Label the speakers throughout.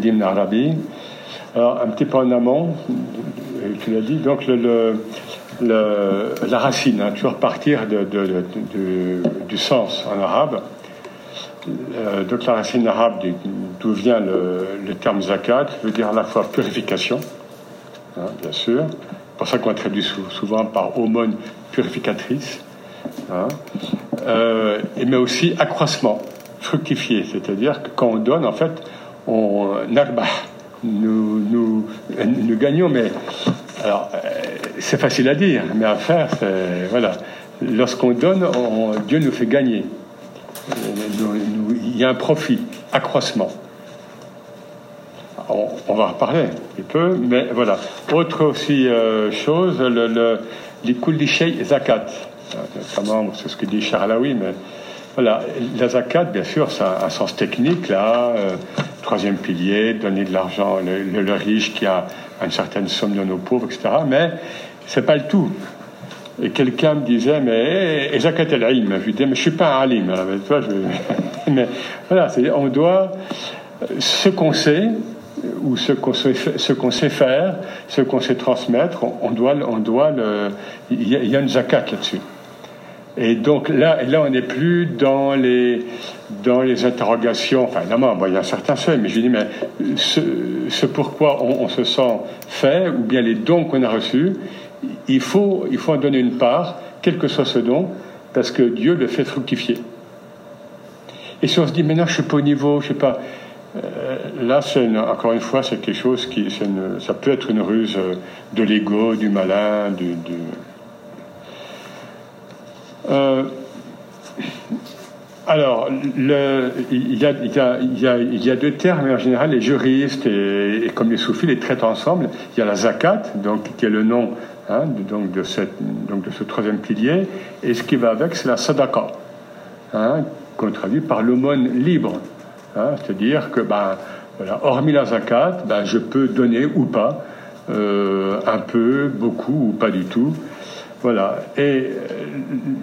Speaker 1: d'Ibn Arabi. Alors, un petit peu en amont, tu l'as dit, donc la racine, hein, toujours partir du sens en arabe. Euh, donc la racine arabe d'où vient le, terme zakat veut dire à la fois purification, hein, bien sûr, pour ça qu'on traduit souvent par aumône purificatrice, hein, euh, mais aussi accroissement, fructifier, c'est-à-dire que quand on donne, en fait, on arbah, nous, nous, nous gagnons, mais alors, euh, c'est facile à dire, mais à faire, c'est. Voilà. Lorsqu'on donne, Dieu nous fait gagner. Il y a un profit, accroissement. On, va reparler un peu, mais voilà. Autre aussi euh, chose, le, le, les zakat. Notamment, c'est ce que dit Charlaoui, mais voilà. La zakat, bien sûr, ça a un sens technique, là. Euh, troisième pilier, donner de l'argent, le, riche qui a une certaine somme de nos pauvres, etc. Mais c'est pas le tout. Et quelqu'un me disait, mais Zakat al-Ilm, je lui disais, mais je suis pas un alim. mais voilà, on doit, ce qu'on sait, ou ce qu'on sait, ce qu'on sait faire, ce qu'on sait transmettre, on, doit, on doit le, il y, a une zakat là-dessus. Et donc là, là on n'est plus dans les, dans les interrogations. Enfin, évidemment, il y a certains faits, mais je dis, mais ce, pourquoi on, se sent fait, ou bien les dons qu'on a reçus, il faut, il faut en donner une part, quel que soit ce don, parce que Dieu le fait fructifier. Et si on se dit, maintenant je suis pas au niveau, je sais pas, euh, là, c'est encore une fois, c'est quelque chose qui, ça peut être une ruse euh, de l'ego, du malin, du. Alors, il, y a, deux termes, en général, les juristes et, comme les soufis les traitent ensemble. Il y a la zakat, donc, qui est le nom hein, de, donc, de, ce troisième pilier, et ce qui va avec, c'est la sadaqa, hein, qu'on traduit par l'aumône libre. Hein, c'est-à-dire que, ben, hormis la zakat, ben, je peux donner ou pas, euh, un peu, beaucoup ou pas du tout. Voilà. Et euh,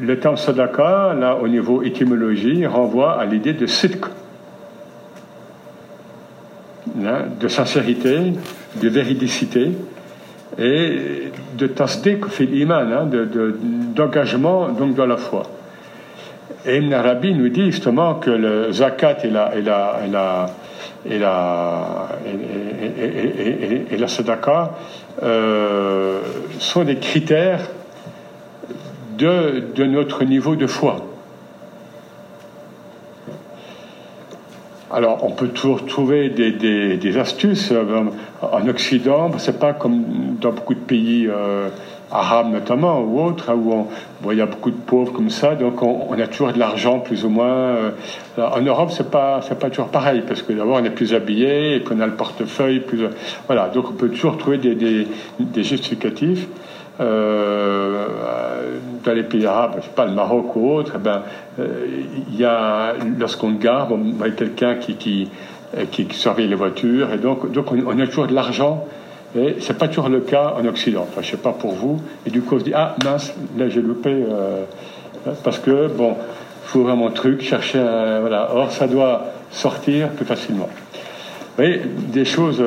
Speaker 1: le terme sadaka, là, au niveau étymologie, renvoie à l'idée de sidq, de sincérité, de véridicité, et de tasdik fil iman, hein, d'engagement donc dans la foi. Et Ibn Arabi nous dit justement que le zakat et la, et la, et la, et la, et, la sadaka euh, sont des critères de, notre niveau de foi. Alors, on peut toujours trouver des, astuces. Euh, en Occident, c'est pas comme dans beaucoup de pays euh, arabes notamment ou autres, hein, où il y a beaucoup de pauvres comme ça, donc on, a toujours de l'argent plus ou moins. Euh. en Europe, c'est pas pas toujours pareil parce que d'abord on est plus habillé et qu'on a le portefeuille plus. Voilà, donc on peut toujours trouver des justificatifs. Euh, dans les pays arabes, je sais pas, le Maroc ou autre, eh ben, euh, il y a, lorsqu'on garde, on a quelqu'un qui, qui, qui, surveille les voitures, et donc, donc on, a toujours de l'argent, et c'est pas toujours le cas en Occident. Enfin, je sais pas pour vous, et du coup on se dit, ah mince, là j'ai loupé, euh, parce que, bon, faut vraiment truc, chercher, voilà, or ça doit sortir plus facilement. Vous voyez, des choses.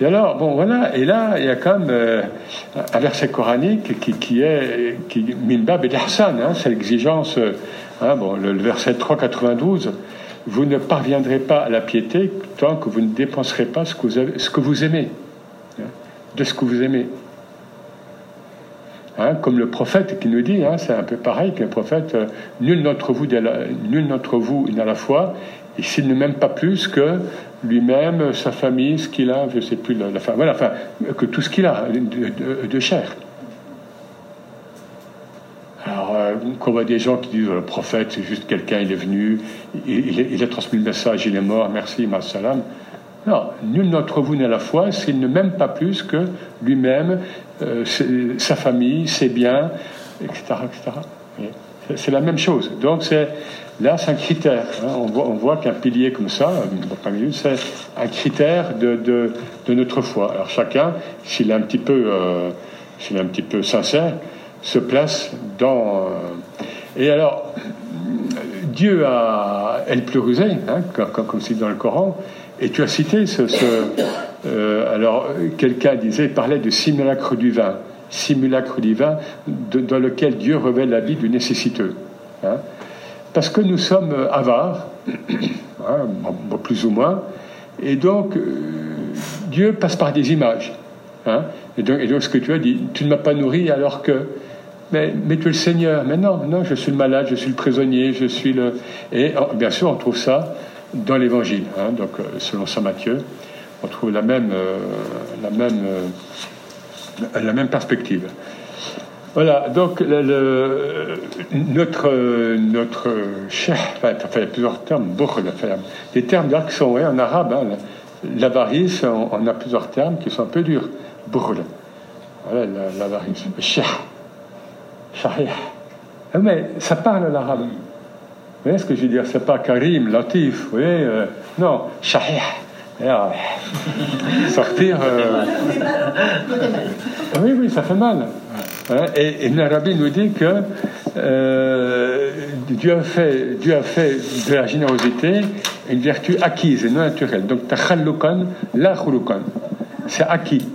Speaker 1: Et alors, bon, voilà, et là, il y a quand même euh, un verset coranique qui, est qui, Minbab et Hassan, hein, c'est l'exigence, hein, le, verset 392 vous ne parviendrez pas à la piété tant que vous ne dépenserez pas ce que vous, ce que vous aimez, hein, de ce que vous aimez. Comme le prophète qui nous dit, c'est un peu pareil que le prophète, euh, nul d'entre vous, n'a la foi, s'il ne m'aime pas plus que lui-même, sa famille, ce qu'il a, je ne sais plus, la, la, voilà, enfin, que tout ce qu'il a de, chair. Alors, euh, qu'on voit des gens qui disent le prophète, c'est juste quelqu'un, il est venu, il, a transmis le message, il est mort, merci, ma salam. Non, nul d'entre vous n'a la foi s'il ne m'aime pas plus que lui-même, euh, sa famille, ses biens, etc. etc. C'est la même chose. Donc, c'est Là, c'est un critère. Hein. On voit, qu'un pilier comme ça, c'est un critère de, notre foi. Alors chacun, s'il est un petit peu, euh, est un petit peu sincère, se place dans. Euh, et alors, Dieu a El plurusé, hein, comme, c'est dans le Coran, Et tu as cité ce. Euh, alors, quelqu'un disait, parlait de simulacre du vin, simulacre du vin dans lequel Dieu révèle la vie du nécessiteux. Hein. Parce que nous sommes avares, hein, plus ou moins, et donc euh, Dieu passe par des images. Hein. Et, donc, ce que tu as dit, tu ne m'as pas nourri alors que mais, tu es le Seigneur. Mais non, non, je suis le malade, je suis le prisonnier, je suis le. Et oh, bien sûr, on trouve ça dans l'Évangile. Hein, donc, euh, selon saint Matthieu, on trouve la même, euh, la même, euh, la même perspective. Voilà, donc le, notre, notre chef, enfin, il y a plusieurs termes, des termes qui sont en arabe, hein, l'avarice, on, a plusieurs termes qui sont un peu durs. Voilà, l'avarice. Cheh. Shahih. Ah, mais ça parle l'arabe. Vous voyez ce que je veux dire? C'est pas Karim, Latif, vous voyez euh, Non, Shahih. Ah, sortir. Euh, oui, oui, ça fait mal. Hein, et, l'Arabie nous dit que euh, Dieu, a fait, Dieu a fait de la générosité une vertu acquise et non naturelle. Donc, takhallukan, la C'est acquis.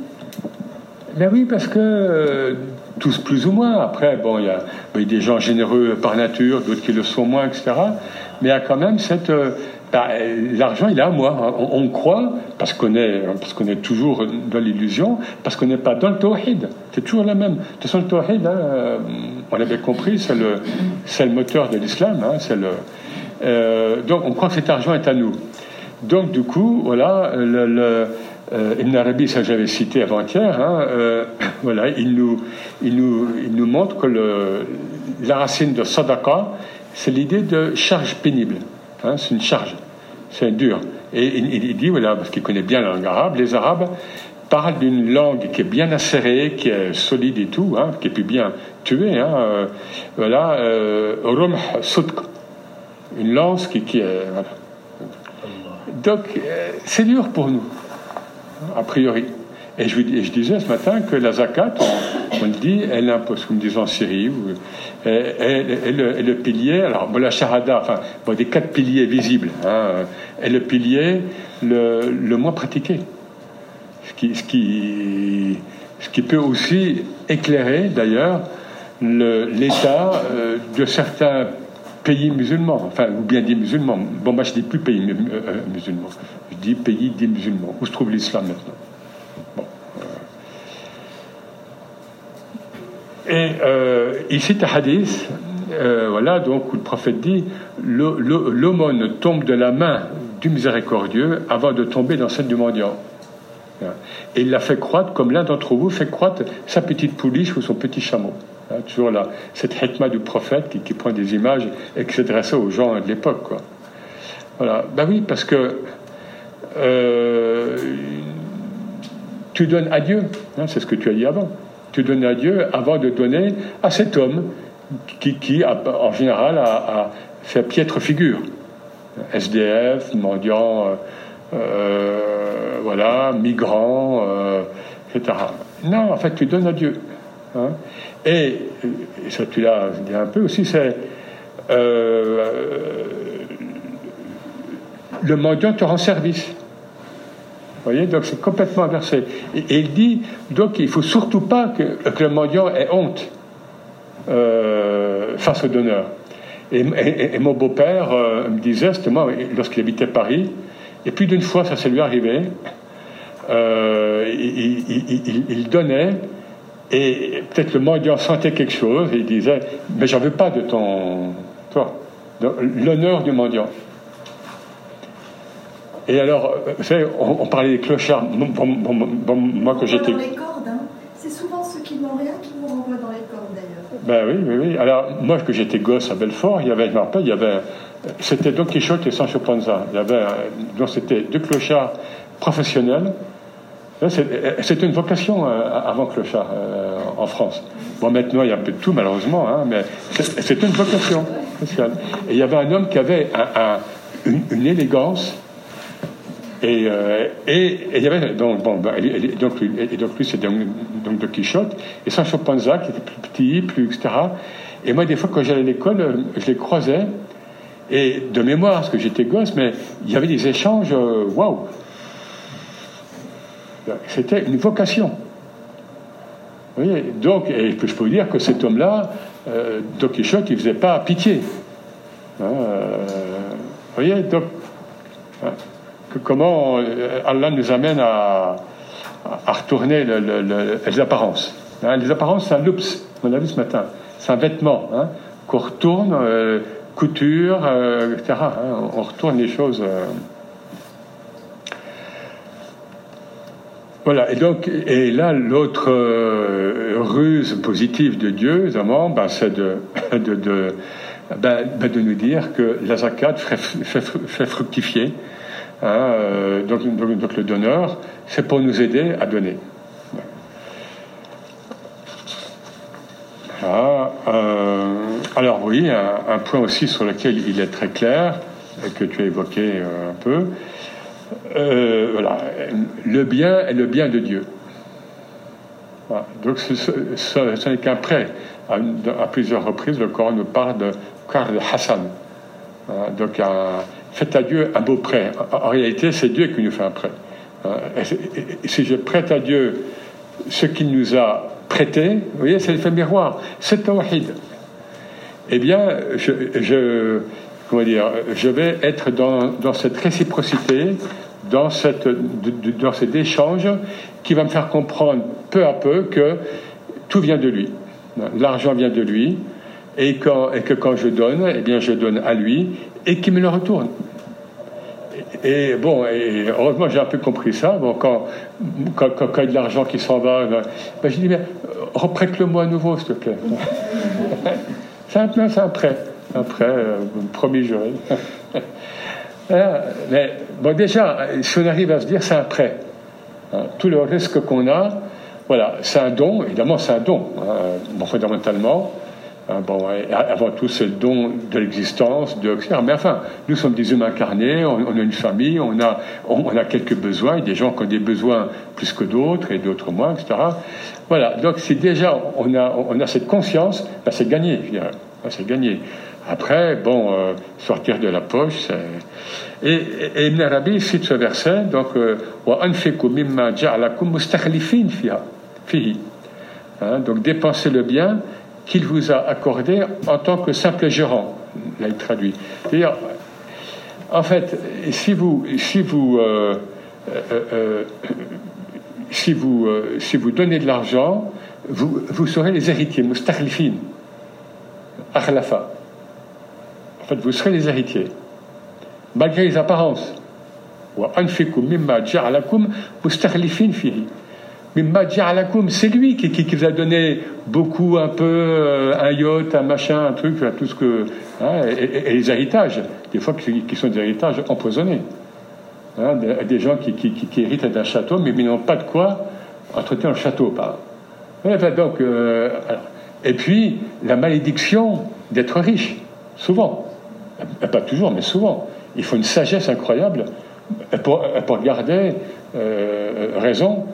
Speaker 1: Mais oui, parce que tous plus ou moins. Après, bon, il y, a, des gens généreux par nature, d'autres qui le sont moins, etc. Mais il y a quand même cette. Bah, l'argent, il est à moi. On, croit, parce qu'on est, est toujours dans l'illusion, parce qu'on n'est pas dans le tawhid. C'est toujours la même. De toute façon, le tawhid, euh, on l'avait compris, c'est le, le moteur de l'islam. Hein, le, euh, donc, on croit que cet argent est à nous. Donc, du coup, voilà, le euh, Ibn Arabi, ça j'avais cité avant-hier, hein, voilà, il nous, il, nous, il nous montre que le, la racine de sadaqa, c'est l'idée de charge pénible. Hein, c'est une charge, c'est dur. Et il, dit, voilà, parce qu'il connaît bien la langue arabe, les Arabes parlent d'une langue qui est bien acérée, qui est solide et tout, hein, qui est plus bien tuée. Hein, euh, voilà, euh, une lance qui, est. Donc, euh, c'est dur pour nous a priori. Et je, je, disais ce matin que la zakat, on, le dit, elle impose, comme disons en Syrie, est, le, pilier, alors la shahada, enfin, des quatre piliers visibles, hein, est le pilier le, moins pratiqué. Ce qui, peut aussi éclairer, d'ailleurs, l'état euh, de certains pays musulmans, enfin, ou bien des musulmans. Bon, moi, je dis plus pays euh, musulmans, je dis pays des musulmans. Où se trouve l'islam maintenant? Et euh, il cite hadith, euh, voilà, donc, où le prophète dit L'aumône tombe de la main du miséricordieux avant de tomber dans celle du mendiant. Et il l'a fait croître comme l'un d'entre vous fait croître sa petite pouliche ou son petit chameau. Hein, toujours là, cette hitma du prophète qui, prend des images et qui s'adresse aux gens de l'époque. Voilà. Ben oui, parce que euh, tu donnes à Dieu, hein, c'est ce que tu as dit avant. Tu donnes à Dieu avant de donner à cet homme qui, qui en général, a, fait piètre figure. SDF, mendiant, euh, euh, voilà, migrant, etc. Non, en fait, tu donnes à Dieu. Hein. Et, ça tu l'as dit un peu aussi, c'est euh, le mendiant te rend service. Voyez, donc c'est complètement inversé. Et, il dit, donc il ne faut surtout pas que, le mendiant ait honte euh, face au donneur. Et, mon beau-père euh, me disait, justement, lorsqu'il habitait Paris, et plus d'une fois ça s'est lui arrivé, il, il, donnait et peut-être le mendiant sentait quelque chose et il disait Mais j'en veux pas de ton. Toi, l'honneur du mendiant. Et alors, vous savez, on, parlait des clochards.
Speaker 2: moi, que j'étais. Dans les cordes, hein. C'est souvent ceux qui n'ont rien qui vous renvoient dans les cordes, d'ailleurs.
Speaker 1: Ben oui, oui, oui. Alors, moi, que j'étais gosse à Belfort, il y avait, je me rappelle, il y avait. C'était Don Quichotte et Sancho Panza. Il y avait. Donc, c'était deux clochards professionnels c'est une vocation euh, avant Clochard euh, en France. Bon, maintenant, il y a un peu de tout, malheureusement, hein, mais c'est une vocation spéciale. Et il y avait un homme qui avait une, élégance. Et, euh, et, il y avait donc, bon, bah, et, donc, et donc lui c'est donc, de Quichotte et Sancho Panza qui était plus petit, plus etc. Et moi des fois quand j'allais à l'école, je les croisais et de mémoire parce que j'étais gosse, mais il y avait des échanges, waouh. C'était une vocation. Vous voyez Donc, et je peux vous dire que cet homme-là, euh, Don Quichotte, il faisait pas pitié. Hein, euh, vous voyez Donc, hein, comment euh, Allah nous amène à, retourner les apparences. Hein, les apparences, c'est un loops, on l'a vu ce matin. C'est un vêtement qu'on retourne, couture, etc. on retourne les choses. Voilà, et donc, et là, l'autre euh, ruse positive de Dieu, évidemment, ben, c'est ben, ben, de, nous dire que la zakat fait, fructifier. Hein, euh, donc, le donneur, c'est pour nous aider à donner. Euh, alors oui, un, un, point aussi sur lequel il est très clair, et que tu as évoqué un peu, euh, voilà, le bien est le bien de Dieu. Donc ce, n'est qu'un prêt. À, plusieurs reprises, le Coran nous parle de Kar Hassan. donc faites à Dieu un beau prêt. En, réalité, c'est Dieu qui nous fait un prêt. Et, si je prête à Dieu ce qu'il nous a prêté, vous voyez, c'est l'effet miroir, c'est tawhid. Eh bien, je, vais être dans, cette réciprocité dans, cette, cet échange qui va me faire comprendre peu à peu que tout vient de lui. L'argent vient de lui et, que quand je donne, eh bien je donne à lui et qu'il me le retourne. Et, bon, et heureusement j'ai un peu compris ça. Bon, quand, quand, quand, il y a de l'argent qui s'en va, ben, ben je dis, mais reprête-le-moi à nouveau, s'il te plaît. c'est un, c'est un prêt. Un prêt, euh, promis juré. Hein, mais bon, déjà, si on arrive à se dire, c'est un prêt. Hein, tout le risque qu'on a, voilà, c'est un don, évidemment, c'est un don, hein, fondamentalement. Bon, avant tout, c'est le don de l'existence, de Mais enfin, nous sommes des humains incarnés, on, a une famille, on a, on, a quelques besoins, des gens qui ont des besoins plus que d'autres et d'autres moins, etc. Voilà, donc si déjà on a, on a cette conscience, ben c'est gagné, je. Ben, c'est gagné. Après, bon, euh, sortir de la poche, c'est et, et Ibn Arabi cite ce verset, donc, euh, hein, donc dépensez le bien qu'il vous a accordé en tant que simple gérant. Là, il traduit. C'est-à-dire, en fait, si vous, si vous, euh, euh, si vous, si vous donnez de l'argent, vous, vous serez les héritiers, mustakhlifin, akhlafa. En fait, vous serez les héritiers malgré les apparences. C'est lui qui, vous a donné beaucoup, un peu, euh, un yacht, un machin, un truc, tout ce que. Hein, et, les héritages, des fois qui, sont des héritages empoisonnés. Hein, des, gens qui, héritent d'un château, mais ils n'ont pas de quoi entretenir le château. Euh, et puis, la malédiction d'être riche, souvent. Pas toujours, mais souvent il faut une sagesse incroyable pour, garder euh, raison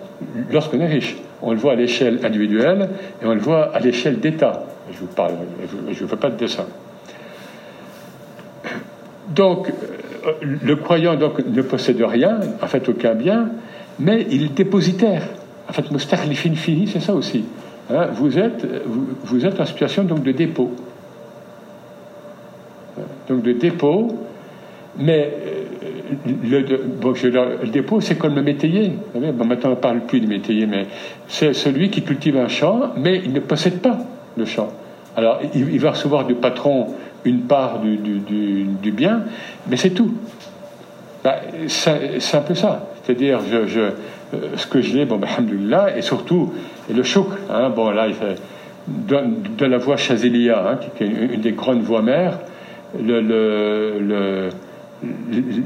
Speaker 1: lorsqu'on est riche. On le voit à l'échelle individuelle et on le voit à l'échelle d'État. Je vous parle, je ne fais pas de dessin. Donc, euh, le croyant donc, ne possède rien, en fait aucun bien, mais il est dépositaire. En fait, Mustakhlifin fini, c'est ça aussi. Hein, vous, êtes, vous, êtes en situation donc, de dépôt. Donc de dépôt, mais euh, le, dépôt, c'est comme le métayer. Bon, maintenant, on ne parle plus du métayer, mais c'est celui qui cultive un champ, mais il ne possède pas le champ. Alors, il, va recevoir du patron une part du, du, bien, mais c'est tout. Bah, c'est un peu ça. C'est-à-dire, je, euh, ce que j'ai, bon, alhamdoulilah, et surtout, et le chouk. Hein, bon, là, fait, de, la voie Chazelia, hein, qui est une, des grandes voies mères, le, le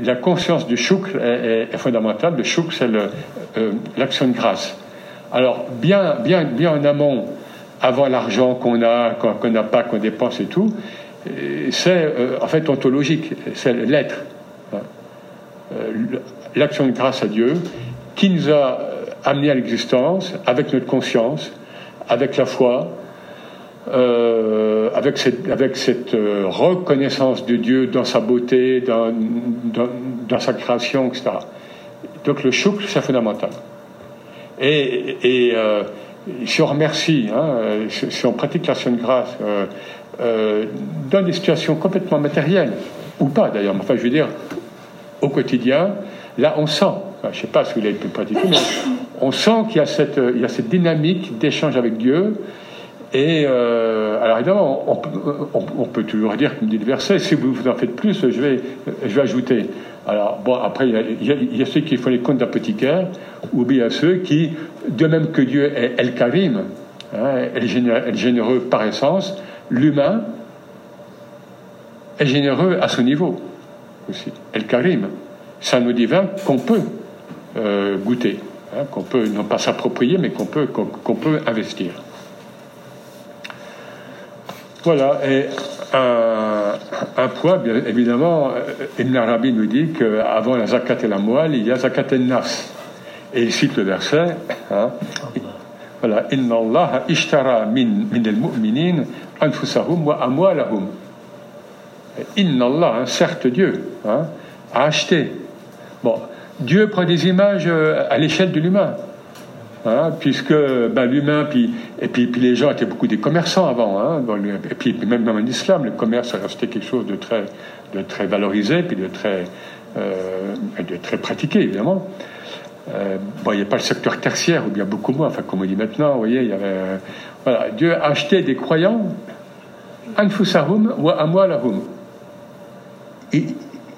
Speaker 1: la conscience du chouk est, fondamentale. Le chouk, c'est euh, l'action de grâce. Alors, bien, bien, bien en amont, avant l'argent qu'on a, qu'on n'a pas, qu'on dépense et tout, euh, c'est euh, en fait ontologique, c'est l'être. L'action de grâce à Dieu qui nous a amenés à l'existence avec notre conscience, avec la foi, euh, avec cette, euh, reconnaissance de Dieu dans sa beauté, dans, sa création, etc. Donc le chouk, c'est fondamental. Et, si on remercie, hein, si on pratique l'action de grâce dans des situations complètement matérielles, ou pas d'ailleurs, enfin je veux dire, au quotidien, là on sent, je ne sais pas si vous l'avez pu pratiquer, mais on sent qu'il y a cette dynamique d'échange avec Dieu, et euh, alors évidemment, on, peut toujours dire, comme dit le verset, si vous, en faites plus, je vais, je vais ajouter. Alors bon, après, il y, a, ceux qui font les comptes d'apothicaire, ou bien ceux qui, de même que Dieu est El Karim, hein, généreux, par essence, l'humain est généreux à ce niveau aussi. El Karim, c'est un divin qu'on peut euh, goûter, hein, qu'on peut non pas s'approprier, mais qu'on peut, qu'on peut investir. Voilà, et un, point, bien évidemment, euh, Ibn Arabi nous dit qu'avant la zakat et la moelle, il y a zakat et nafs. Et il cite le verset, hein, voilà, Inna Allah ishtara min, min al-mu'minin anfusahum wa amwalahum. Inna Allah, hein, certes Dieu, hein, a acheté. Bon, Dieu prend des images euh, à l'échelle de l'humain. Hein, puisque ben, l'humain, et puis, les gens étaient beaucoup des commerçants avant, hein, et puis, même en islam, le commerce restait quelque chose de très, valorisé, puis de très, euh, pratiqué, évidemment. Euh, bon, il n'y a pas le secteur tertiaire, ou bien beaucoup moins, enfin, comme on dit maintenant, vous voyez, il y avait. Euh, Dieu a acheté des croyants, anfusahum wa amwalahum.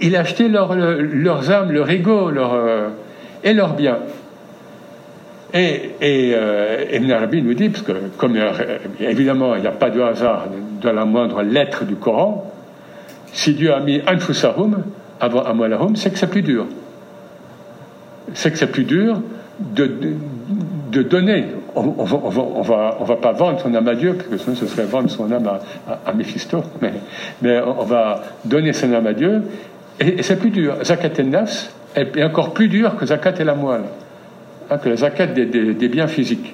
Speaker 1: Il, a acheté leur, leurs âmes, leur ego, et leurs biens. Et, et euh, Ibn Arabi nous dit, parce que comme évidemment il n'y a pas de hasard dans la moindre lettre du Coran, si Dieu a mis Anfusahum avant Amwalahum, c'est que c'est plus dur. C'est que c'est plus dur de, donner. On ne va, pas vendre son âme à Dieu, parce que sinon ce serait vendre son âme à, à, Mephisto, mais, on va donner son âme à Dieu, et, c'est plus dur. Zakat et Nafs est encore plus dur que Zakat et la moelle. Hein, que la zakat des, biens physiques.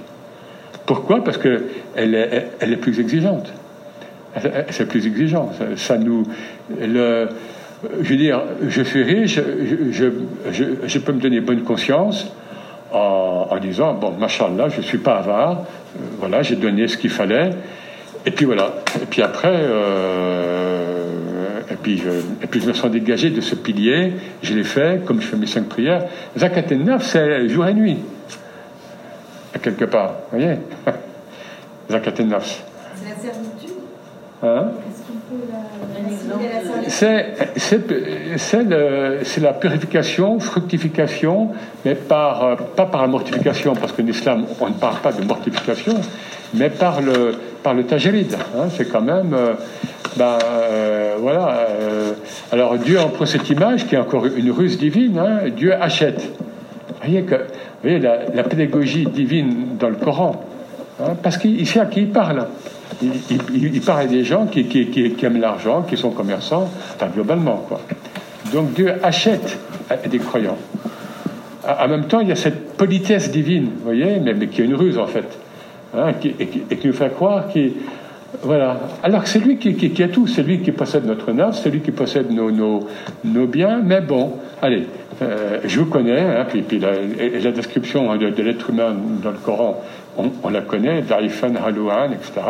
Speaker 1: Pourquoi? Parce qu'elle est, plus exigeante. C'est plus exigeant. Ça, nous. Je veux dire, je suis riche, je, peux me donner bonne conscience en, disant bon, machallah, je ne suis pas avare, euh, voilà, j'ai donné ce qu'il fallait, et puis voilà. Et puis après, euh, puis je, et puis je me sens dégagé de ce pilier, je l'ai fait, comme je fais mes cinq prières. Zakat et neuf, c'est jour et nuit, quelque part. Vous voyez Zakat et neuf. C'est la servitude hein? C'est la purification, fructification, mais par, euh, pas par la mortification, parce qu'en islam, on ne parle pas de mortification, mais par le, par le tajirid. Hein, c'est quand même. Euh, ben, euh, voilà. alors Dieu emploie cette image qui est encore une ruse divine. Hein, Dieu achète. Vous voyez, que, voyez la, pédagogie divine dans le Coran. Hein, parce qu'il sait à qui il parle il, parle des gens qui, aiment l'argent, qui sont commerçants, enfin, globalement. Quoi. Donc Dieu achète des croyants. En même temps, il y a cette politesse divine, vous voyez, mais, qui est une ruse en fait, hein, et, qui nous fait croire qu'il. Voilà. Alors c'est lui qui, a tout, c'est lui qui possède notre nafs, c'est lui qui possède nos, biens, mais bon, allez, euh, je vous connais, hein, puis, la, description hein, de, l'être humain dans le Coran, on, la connaît, Daifan, Halouan, etc.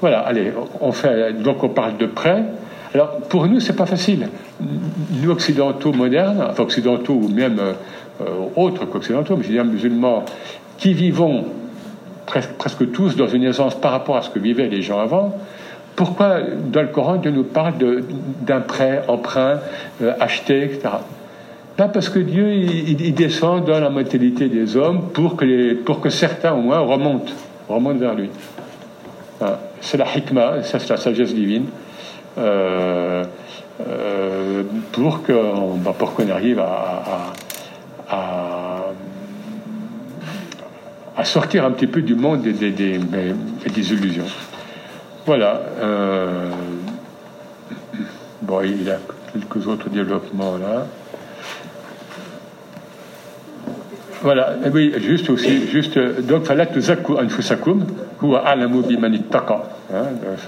Speaker 1: Voilà, allez, on fait, donc on parle de prêt. Alors pour nous, c'est pas facile. Nous, occidentaux modernes, enfin occidentaux ou même euh, autres qu'occidentaux, mais je veux dire musulmans, qui vivons presque, tous dans une aisance par rapport à ce que vivaient les gens avant, pourquoi dans le Coran Dieu nous parle d'un prêt, emprunt, euh, acheté, etc. Là, parce que Dieu, il, descend dans la mentalité des hommes pour que, pour que certains, au moins, remontent, remontent vers lui. C'est la hikmah, c'est la sagesse divine, euh, euh, pour qu'on bah, arrive à, sortir un petit peu du monde des, des, des, illusions. Voilà. Euh, bon, il y a quelques autres développements là. Voilà, oui, juste aussi, donc, fallait anfusakum, huwa alamu biman ittaqa.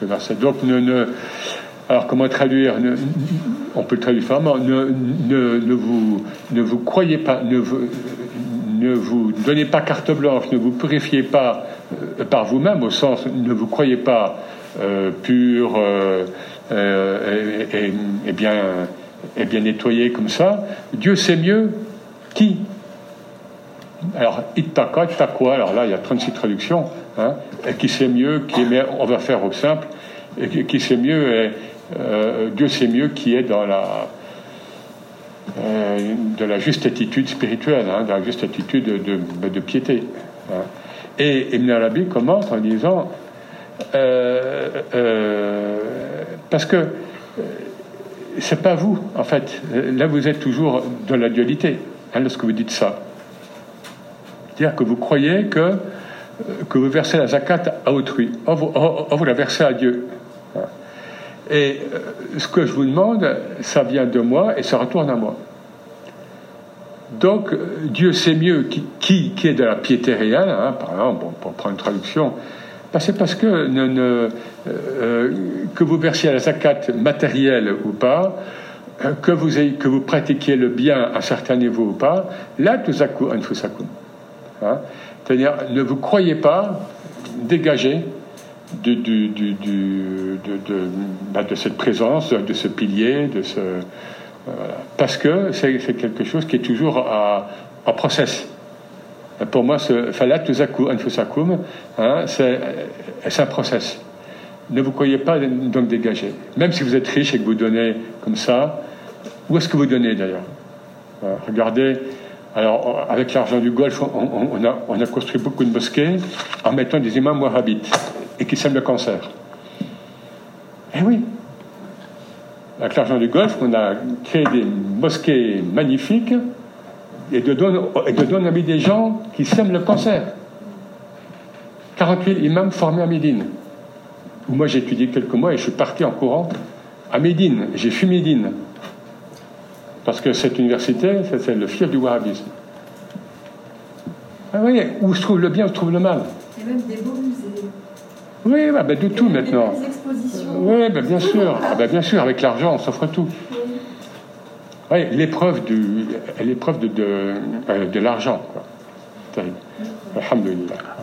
Speaker 1: Ce verset. Donc, alors, comment traduire On peut traduire différemment. Ne, ne, ne, vous, ne vous croyez pas, ne vous donnez pas carte blanche, ne vous purifiez pas euh, par vous-même, au sens ne vous croyez pas euh, pur et, bien, et bien nettoyé comme ça, Dieu sait mieux qui. Alors, ittaka, quoi alors là, il y a 36 traductions, hein, qui sait mieux, qui est, on va faire au simple, et qui, sait mieux, et, Dieu sait mieux qui est dans la, euh, de la juste attitude spirituelle, hein, de la juste attitude de, piété. Hein. Et Ibn Arabi commente en disant euh, euh, parce que c'est pas vous, en fait. Là, vous êtes toujours dans la dualité hein, lorsque vous dites ça. C'est-à-dire que vous croyez que, que vous versez la zakat à autrui. Or, vous, vous la versez à Dieu. Et euh, ce que je vous demande, ça vient de moi et ça retourne à moi. Donc, euh, Dieu sait mieux qui, qui, est de la piété réelle, hein, par exemple, pour prendre une traduction, ben, c'est parce que, euh, que vous versiez la zakat matérielle ou pas, que vous, que vous pratiquiez le bien à un certain niveau ou pas, là, tuzaku anfusakum. Hein. C'est-à-dire, ne vous croyez pas dégagé de, bah, de, cette présence, de ce pilier, de ce, parce que c'est quelque chose qui est toujours en process. Pour moi, ce falat hein, c'est un process. Ne vous croyez pas donc dégagé. Même si vous êtes riche et que vous donnez comme ça, où est-ce que vous donnez d'ailleurs? Regardez, alors avec l'argent du Golfe, on, a, on, a, construit beaucoup de mosquées en mettant des imams wahhabites et qui sèment le cancer. Eh oui. Avec l'argent du Golfe, on a créé des mosquées magnifiques et de et de on a des gens qui sèment le cancer. 48 imams formés à Médine. Où moi j'ai étudié quelques mois et je suis parti en courant à Médine. J'ai fui Médine. Parce que cette université, c'est le fief du wahhabisme. Ah oui, où se trouve le bien, où se trouve le mal.
Speaker 2: Il y a même des.
Speaker 1: Oui, bah, bah, de tout maintenant. Oui, bah, bien sûr. Ah, bah, bien sûr, avec l'argent, on s'offre tout. Oui, l'épreuve de, l'épreuve de, de, euh, de l'argent. Alhamdulillah.